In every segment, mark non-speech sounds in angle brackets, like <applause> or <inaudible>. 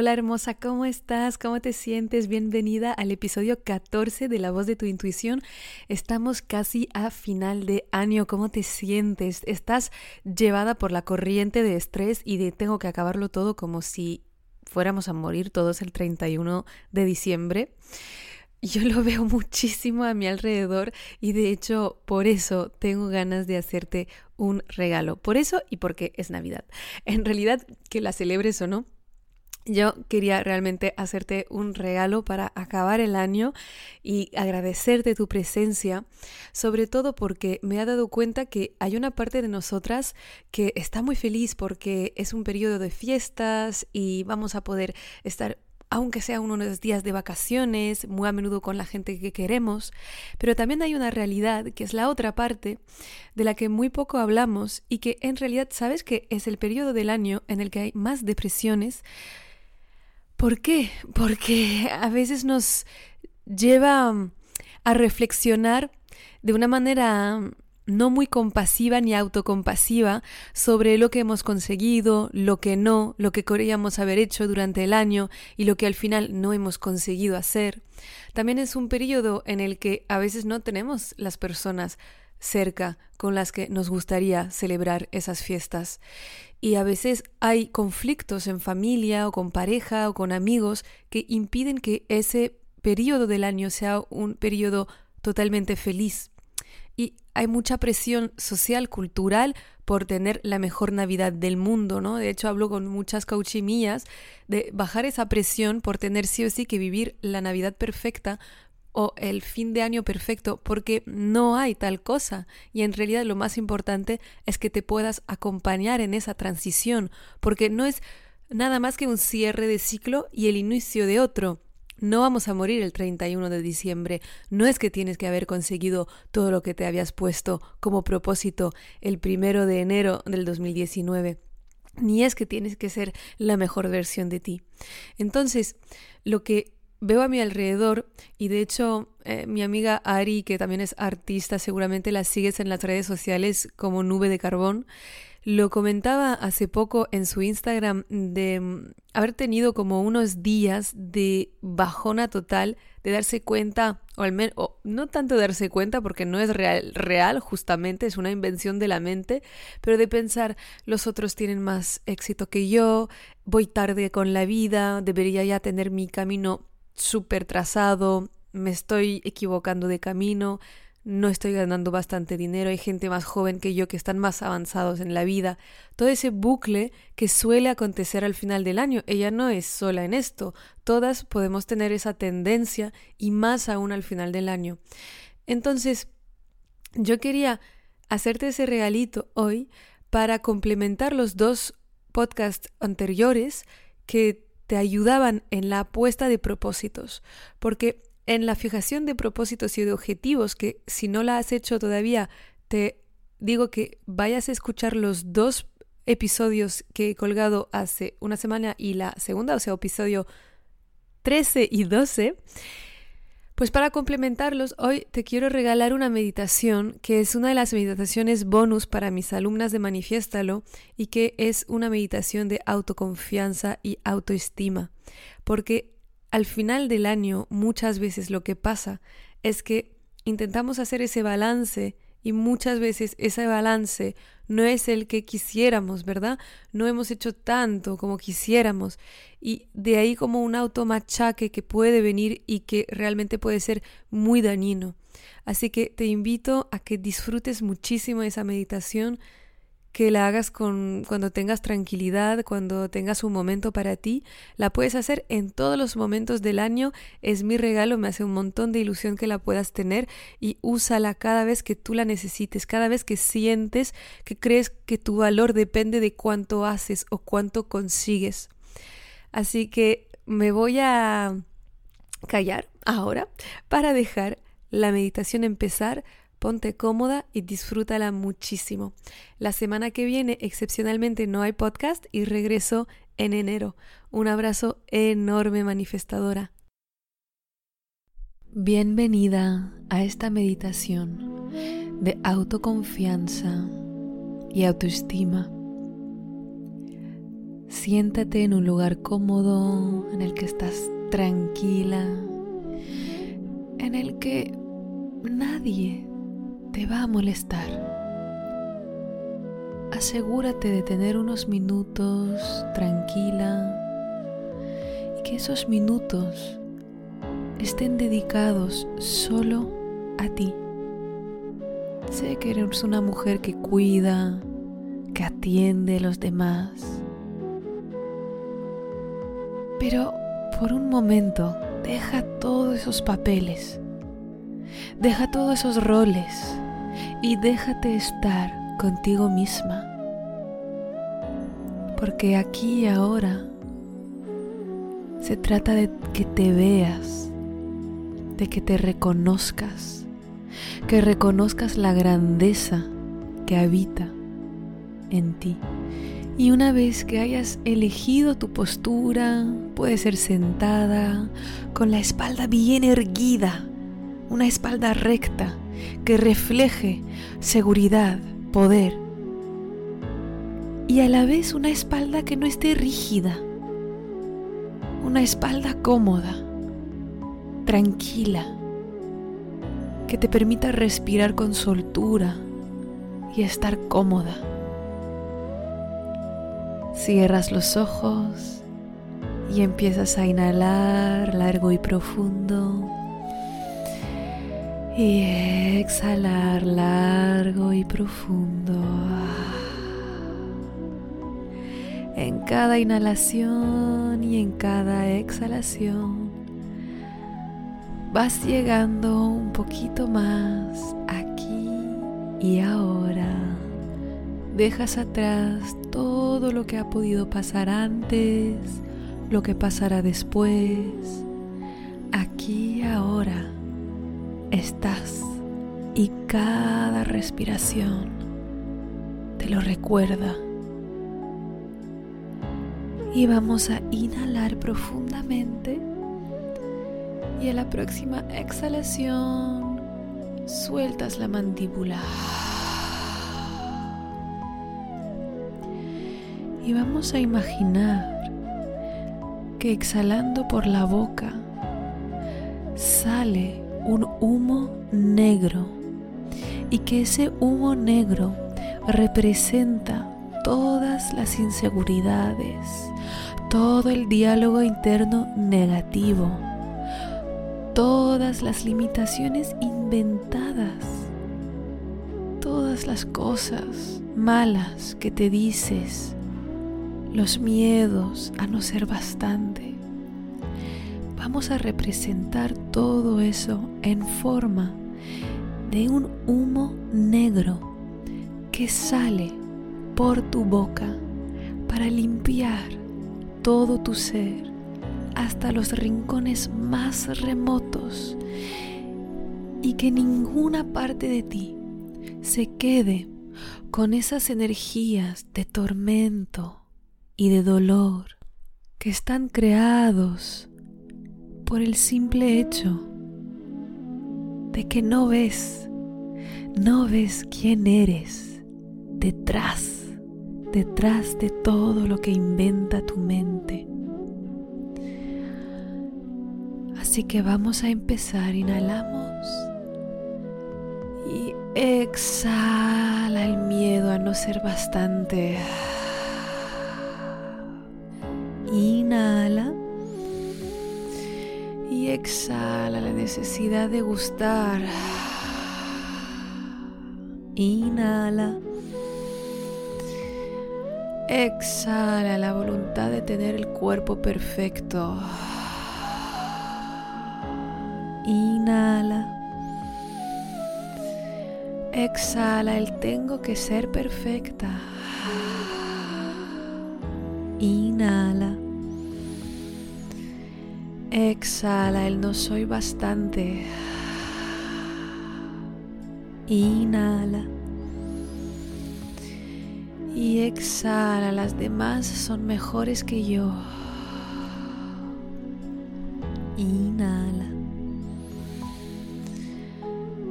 Hola hermosa, ¿cómo estás? ¿Cómo te sientes? Bienvenida al episodio 14 de La voz de tu intuición. Estamos casi a final de año. ¿Cómo te sientes? ¿Estás llevada por la corriente de estrés y de tengo que acabarlo todo como si fuéramos a morir todos el 31 de diciembre? Yo lo <laughs> veo muchísimo a mi alrededor y de hecho por eso tengo ganas de hacerte un regalo. Por eso y porque es Navidad. En realidad, que la celebres o no, yo quería realmente hacerte un regalo para acabar el año y agradecerte tu presencia, sobre todo porque me he dado cuenta que hay una parte de nosotras que está muy feliz porque es un periodo de fiestas y vamos a poder estar aunque sea unos días de vacaciones, muy a menudo con la gente que queremos, pero también hay una realidad que es la otra parte de la que muy poco hablamos y que en realidad sabes que es el periodo del año en el que hay más depresiones, ¿Por qué? Porque a veces nos lleva mm, a reflexionar de una manera mm, no muy compasiva ni autocompasiva sobre lo que hemos conseguido, lo que no, lo que queríamos haber hecho durante el año y lo que al final no hemos conseguido hacer. También es un periodo en el que a veces no tenemos las personas cerca con las que nos gustaría celebrar esas fiestas. Y a veces hay conflictos en familia o con pareja o con amigos que impiden que ese periodo del año sea un periodo totalmente feliz. Y hay mucha presión social, cultural, por tener la mejor Navidad del mundo, ¿no? De hecho, hablo con muchas coachimías de bajar esa presión por tener sí o sí que vivir la Navidad perfecta o el fin de año perfecto, porque no hay tal cosa. Y en realidad lo más importante es que te puedas acompañar en esa transición, porque no es nada más que un cierre de ciclo y el inicio de otro. No vamos a morir el 31 de diciembre. No es que tienes que haber conseguido todo lo que te habías puesto como propósito el primero de enero del 2019. Ni es que tienes que ser la mejor versión de ti. Entonces, lo que veo a mi alrededor y de hecho eh, mi amiga Ari, que también es artista, seguramente la sigues en las redes sociales como nube de carbón, lo comentaba hace poco en su Instagram de mm, haber tenido como unos días de bajona total, de darse cuenta, o al menos, no tanto darse cuenta porque no es real, real, justamente, es una invención de la mente, pero de pensar, los otros tienen más éxito que yo, voy tarde con la vida, debería ya tener mi camino súper trazado, me estoy equivocando de camino, no estoy ganando bastante dinero, hay gente más joven que yo que están más avanzados en la vida. Todo ese bucle que suele acontecer al final del año, ella no es sola en esto, todas podemos tener esa tendencia y más aún al final del año. Entonces, yo quería hacerte ese regalito hoy para complementar los dos podcasts anteriores que te ayudaban en la apuesta de propósitos, porque en la fijación de propósitos y de objetivos, que si no la has hecho todavía, te digo que vayas a escuchar los dos episodios que he colgado hace una semana y la segunda, o sea, episodio 13 y 12, pues para complementarlos, hoy te quiero regalar una meditación que es una de las meditaciones bonus para mis alumnas de Manifiéstalo y que es una meditación de autoconfianza y autoestima. Porque al final del año muchas veces lo que pasa es que intentamos hacer ese balance y muchas veces ese balance no es el que quisiéramos, ¿verdad? No hemos hecho tanto como quisiéramos y de ahí como un automachaque que puede venir y que realmente puede ser muy dañino. Así que te invito a que disfrutes muchísimo esa meditación, que la hagas con, cuando tengas tranquilidad, cuando tengas un momento para ti. La puedes hacer en todos los momentos del año. Es mi regalo, me hace un montón de ilusión que la puedas tener y úsala cada vez que tú la necesites, cada vez que sientes que crees que tu valor depende de cuánto haces o cuánto consigues. Así que me voy a callar ahora para dejar la meditación empezar. Ponte cómoda y disfrútala muchísimo. La semana que viene, excepcionalmente, no hay podcast y regreso en enero. Un abrazo enorme, manifestadora. Bienvenida a esta meditación de autoconfianza y autoestima. Siéntate en un lugar cómodo en el que estás tranquila, en el que nadie te va a molestar. Asegúrate de tener unos minutos tranquila y que esos minutos estén dedicados solo a ti. Sé que eres una mujer que cuida, que atiende a los demás. Pero por un momento deja todos esos papeles, deja todos esos roles y déjate estar contigo misma. Porque aquí y ahora se trata de que te veas, de que te reconozcas, que reconozcas la grandeza que habita en ti. Y una vez que hayas elegido tu postura, puede ser sentada, con la espalda bien erguida, una espalda recta que refleje seguridad, poder. Y a la vez una espalda que no esté rígida, una espalda cómoda, tranquila, que te permita respirar con soltura y estar cómoda. Cierras los ojos y empiezas a inhalar largo y profundo. Y exhalar largo y profundo. En cada inhalación y en cada exhalación vas llegando un poquito más aquí y ahora. Dejas atrás todo lo que ha podido pasar antes, lo que pasará después. Aquí ahora estás y cada respiración te lo recuerda. Y vamos a inhalar profundamente y a la próxima exhalación sueltas la mandíbula. y vamos a imaginar que exhalando por la boca sale un humo negro y que ese humo negro representa todas las inseguridades, todo el diálogo interno negativo, todas las limitaciones inventadas, todas las cosas malas que te dices los miedos a no ser bastante. Vamos a representar todo eso en forma de un humo negro que sale por tu boca para limpiar todo tu ser hasta los rincones más remotos y que ninguna parte de ti se quede con esas energías de tormento, y de dolor que están creados por el simple hecho de que no ves, no ves quién eres detrás, detrás de todo lo que inventa tu mente. Así que vamos a empezar, inhalamos y exhala el miedo a no ser bastante. Inhala exhala la necesidad de gustar. Inhala. Exhala la voluntad de tener el cuerpo perfecto. Inhala. Exhala el tengo que ser perfecta. Inhala. Exhala el no soy bastante. Inhala. Y exhala, las demás son mejores que yo. Inhala.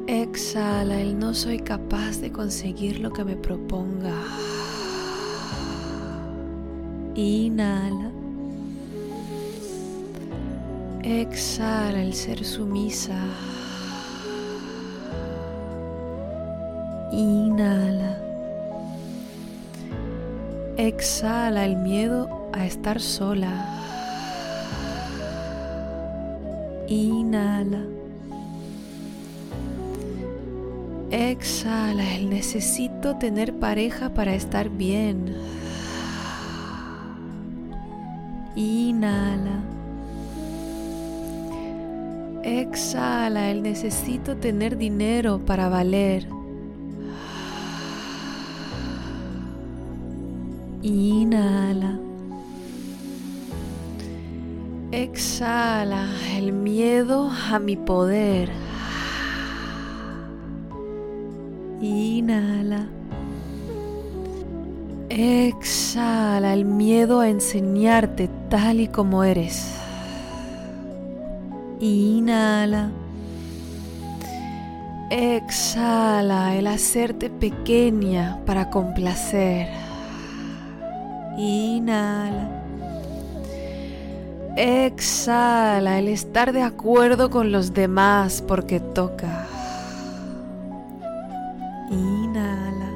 Exhala el no soy capaz de conseguir lo que me proponga. Inhala. Exhala el ser sumisa. Inhala. Exhala el miedo a estar sola. Inhala. Exhala el necesito tener pareja para estar bien. Inhala. Exhala el necesito tener dinero para valer. Inhala. Exhala el miedo a mi poder. Inhala. Exhala el miedo a enseñarte tal y como eres. Inhala. Exhala el hacerte pequeña para complacer. Inhala. Exhala el estar de acuerdo con los demás porque toca. Inhala.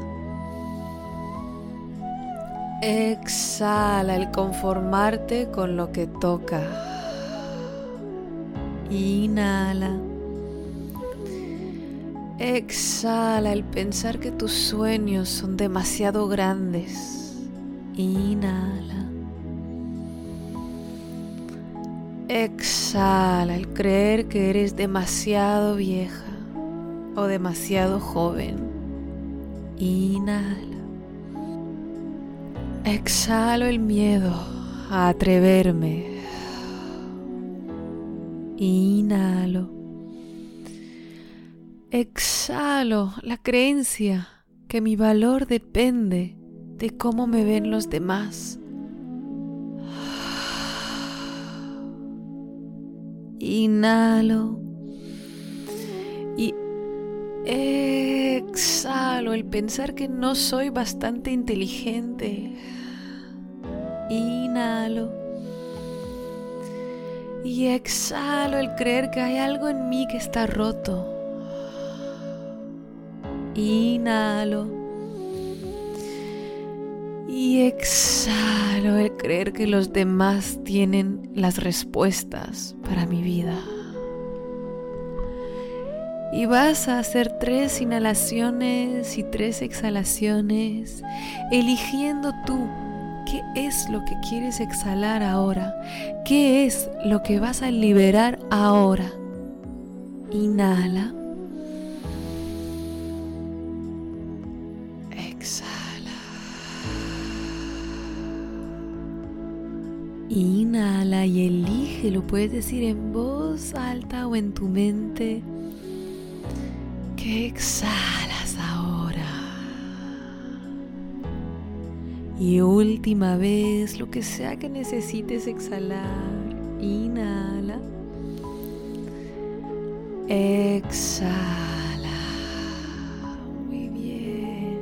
Exhala el conformarte con lo que toca. Inhala. Exhala el pensar que tus sueños son demasiado grandes. Inhala. Exhala el creer que eres demasiado vieja o demasiado joven. Inhala. Exhalo el miedo a atreverme. Inhalo. Exhalo la creencia que mi valor depende de cómo me ven los demás. Inhalo y exhalo el pensar que no soy bastante inteligente. Inhalo y exhalo el creer que hay algo en mí que está roto. Inhalo y exhalo el creer que los demás tienen las respuestas para mi vida. Y vas a hacer tres inhalaciones y tres exhalaciones, eligiendo tú qué es lo que quieres exhalar ahora, qué es lo que vas a liberar ahora. Inhala. Inhala y elige, lo puedes decir en voz alta o en tu mente. ¿Qué exhalas Y última vez, lo que sea que necesites exhalar. Inhala. Exhala. Muy bien.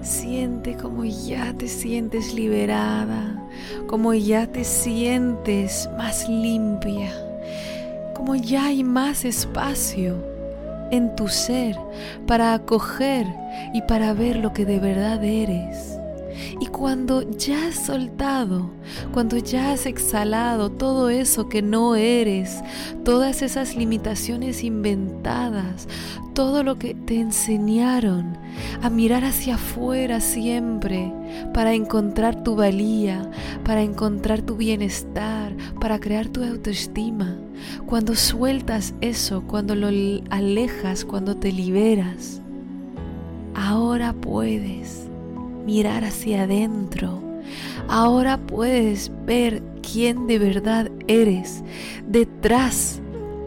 Siente como ya te sientes liberada como ya te sientes más limpia, como ya hay más espacio en tu ser para acoger y para ver lo que de verdad eres. Y cuando ya has soltado, cuando ya has exhalado todo eso que no eres, todas esas limitaciones inventadas, todo lo que te enseñaron a mirar hacia afuera siempre para encontrar tu valía, para encontrar tu bienestar, para crear tu autoestima. Cuando sueltas eso, cuando lo alejas, cuando te liberas, ahora puedes mirar hacia adentro, Ahora puedes ver quién de verdad eres detrás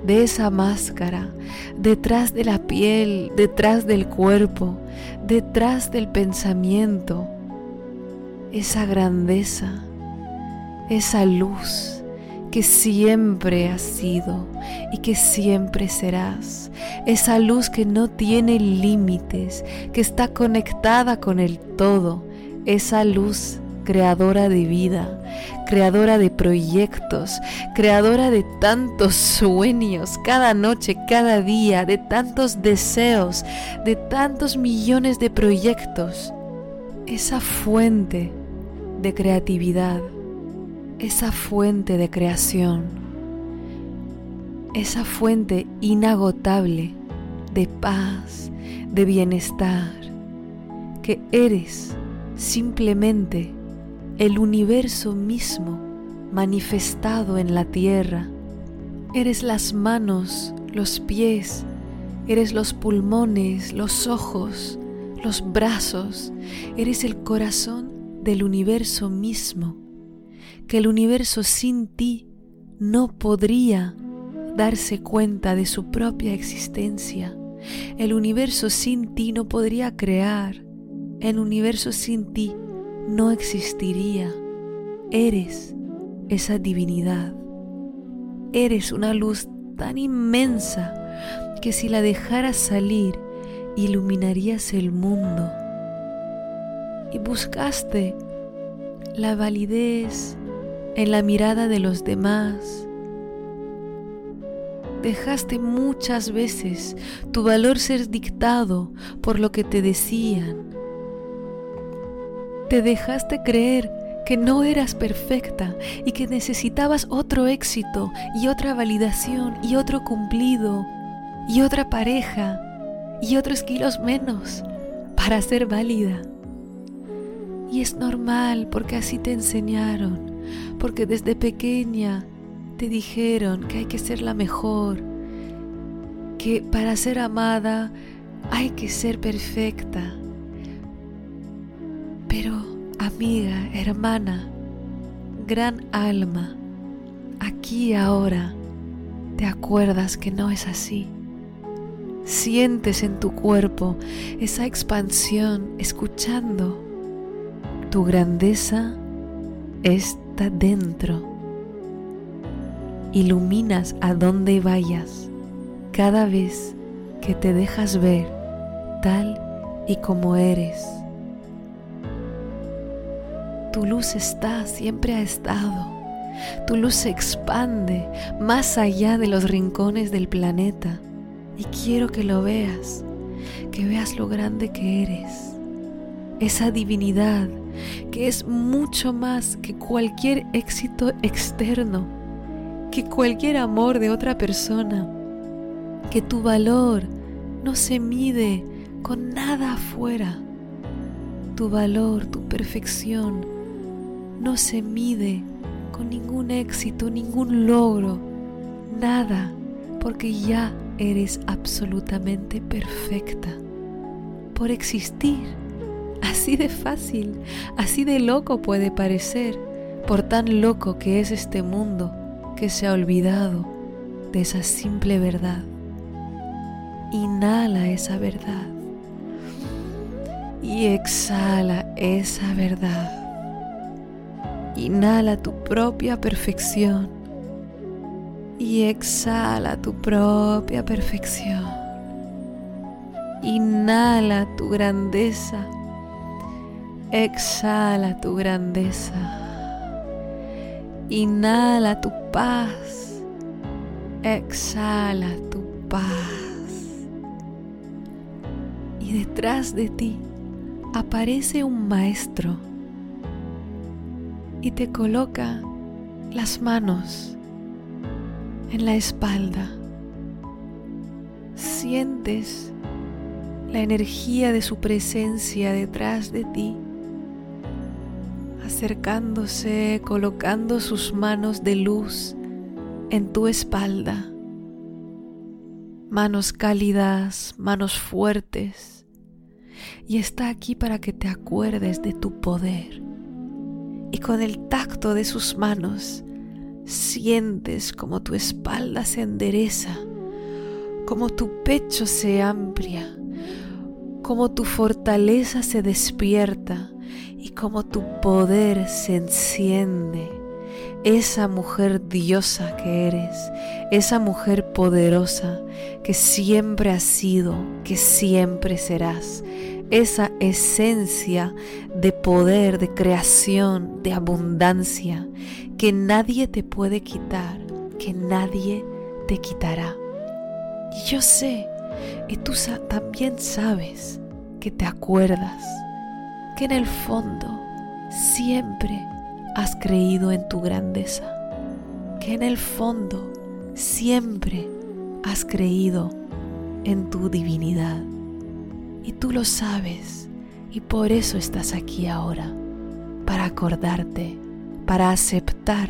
de esa máscara, detrás de la piel, detrás del cuerpo, detrás del pensamiento. Esa grandeza, esa luz que siempre has sido y que siempre serás. Esa luz que no tiene límites, que está conectada con el todo. Esa luz creadora de vida, creadora de proyectos, creadora de tantos sueños, cada noche, cada día, de tantos deseos, de tantos millones de proyectos. Esa fuente de creatividad esa fuente de creación, esa fuente inagotable de paz, de bienestar, que eres simplemente el universo mismo manifestado en la tierra. Eres las manos, los pies, eres los pulmones, los ojos, los brazos, eres el corazón del universo mismo que el universo sin ti no podría darse cuenta de su propia existencia. El universo sin ti no podría crear. El universo sin ti no existiría. Eres esa divinidad. Eres una luz tan inmensa que si la dejaras salir, iluminarías el mundo. Y buscaste la validez en la mirada de los demás. Dejaste muchas veces tu valor ser dictado por lo que te decían. Te dejaste creer que no eras perfecta y que necesitabas otro éxito y otra validación y otro cumplido y otra pareja y otros kilos menos para ser válida. Y es normal porque así te enseñaron porque desde pequeña te dijeron que hay que ser la mejor, que para ser amada hay que ser perfecta. Pero, amiga, hermana, gran alma, aquí ahora te acuerdas que no es así. Sientes en tu cuerpo esa expansión escuchando. Tu grandeza es dentro. Iluminas a donde vayas cada vez que te dejas ver tal y como eres. Tu luz está, siempre ha estado. Tu luz se expande más allá de los rincones del planeta. Y quiero que lo veas, que veas lo grande que eres. Esa divinidad que es mucho más que cualquier éxito externo, que cualquier amor de otra persona, que tu valor no se mide con nada afuera. Tu valor, tu perfección, no se mide con ningún éxito, ningún logro, nada, porque ya eres absolutamente perfecta por existir Así de fácil, así de loco puede parecer, por tan loco que es este mundo que se ha olvidado de esa simple verdad. Inhala esa verdad y exhala esa verdad. Inhala tu propia perfección y exhala tu propia perfección. Inhala tu grandeza Exhala tu grandeza. Inhala tu paz. Exhala tu paz. Y detrás de ti aparece un maestro y te coloca las manos en la espalda. Sientes la energía de su presencia detrás de ti acercándose, colocando sus manos de luz en tu espalda. Manos cálidas, manos fuertes. Y está aquí para que te acuerdes de tu poder y con el tacto de sus manos sientes como tu espalda se endereza, como tu pecho se amplia, como tu fortaleza se despierta y como tu poder se enciende. Esa mujer diosa que eres, esa mujer poderosa que siempre has sido, que siempre serás, esa esencia de poder, de creación, de abundancia, que nadie te puede quitar, que nadie te quitará. Y yo sé, y tú también sabes, que te acuerdas, que en el fondo siempre has creído en tu grandeza, que en el fondo siempre has creído en tu divinidad. Y tú lo sabes y por eso estás aquí ahora, para acordarte, para aceptar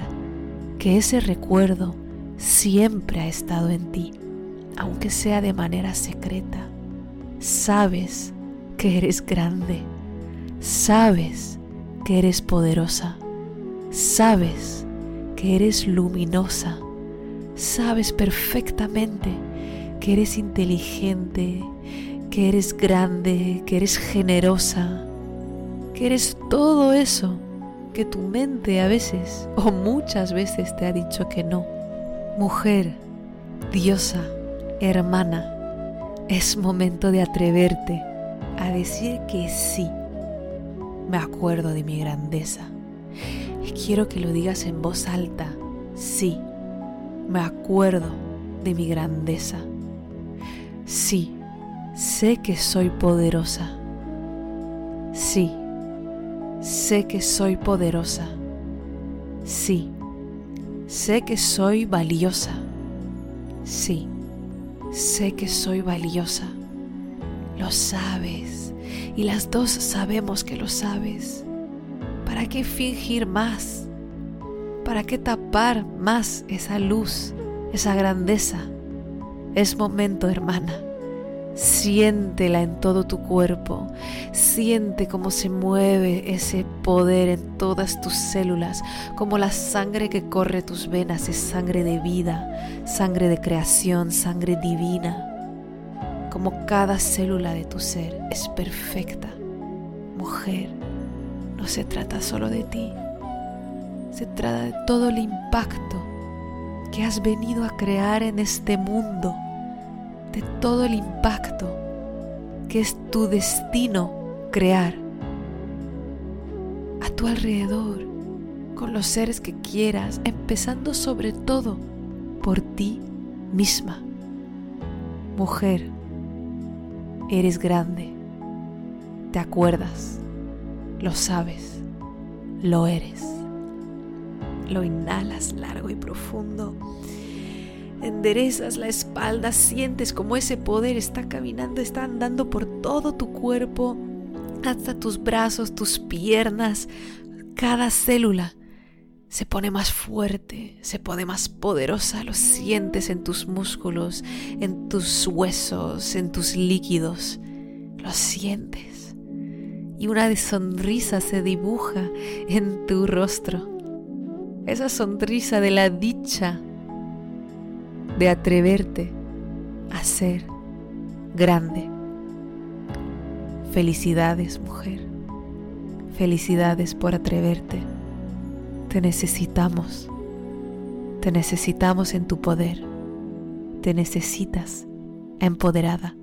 que ese recuerdo siempre ha estado en ti, aunque sea de manera secreta. Sabes que eres grande, sabes que eres poderosa, sabes que eres luminosa, sabes perfectamente que eres inteligente, que eres grande, que eres generosa, que eres todo eso que tu mente a veces o muchas veces te ha dicho que no. Mujer, diosa, hermana, es momento de atreverte a decir que sí. Me acuerdo de mi grandeza. Quiero que lo digas en voz alta. Sí, me acuerdo de mi grandeza. Sí, Sé que soy poderosa. Sí, sé que soy poderosa. Sí, sé que soy valiosa. Sí, sé que soy valiosa. Lo sabes y las dos sabemos que lo sabes. ¿Para qué fingir más? ¿Para qué tapar más esa luz, esa grandeza? Es momento, hermana Siéntela en todo tu cuerpo. Siente cómo se mueve ese poder en todas tus células, como la sangre que corre tus venas es sangre de vida, sangre de creación, sangre divina. Como cada célula de tu ser es perfecta. Mujer, no se trata solo de ti. Se trata de todo el impacto que has venido a crear en este mundo de todo el impacto que es tu destino crear a tu alrededor, con los seres que quieras, empezando sobre todo por ti misma. Mujer, eres grande, te acuerdas, lo sabes, lo eres. Lo inhalas largo y profundo. Enderezas la espalda, sientes como ese poder está caminando, está andando por todo tu cuerpo, hasta tus brazos, tus piernas, cada célula se pone más fuerte, se pone más poderosa, lo sientes en tus músculos, en tus huesos, en tus líquidos, lo sientes. Y una sonrisa se dibuja en tu rostro. Esa sonrisa de la dicha de atreverte a ser grande. Felicidades, mujer. Felicidades por atreverte. Te necesitamos. Te necesitamos en tu poder. Te necesitas empoderada.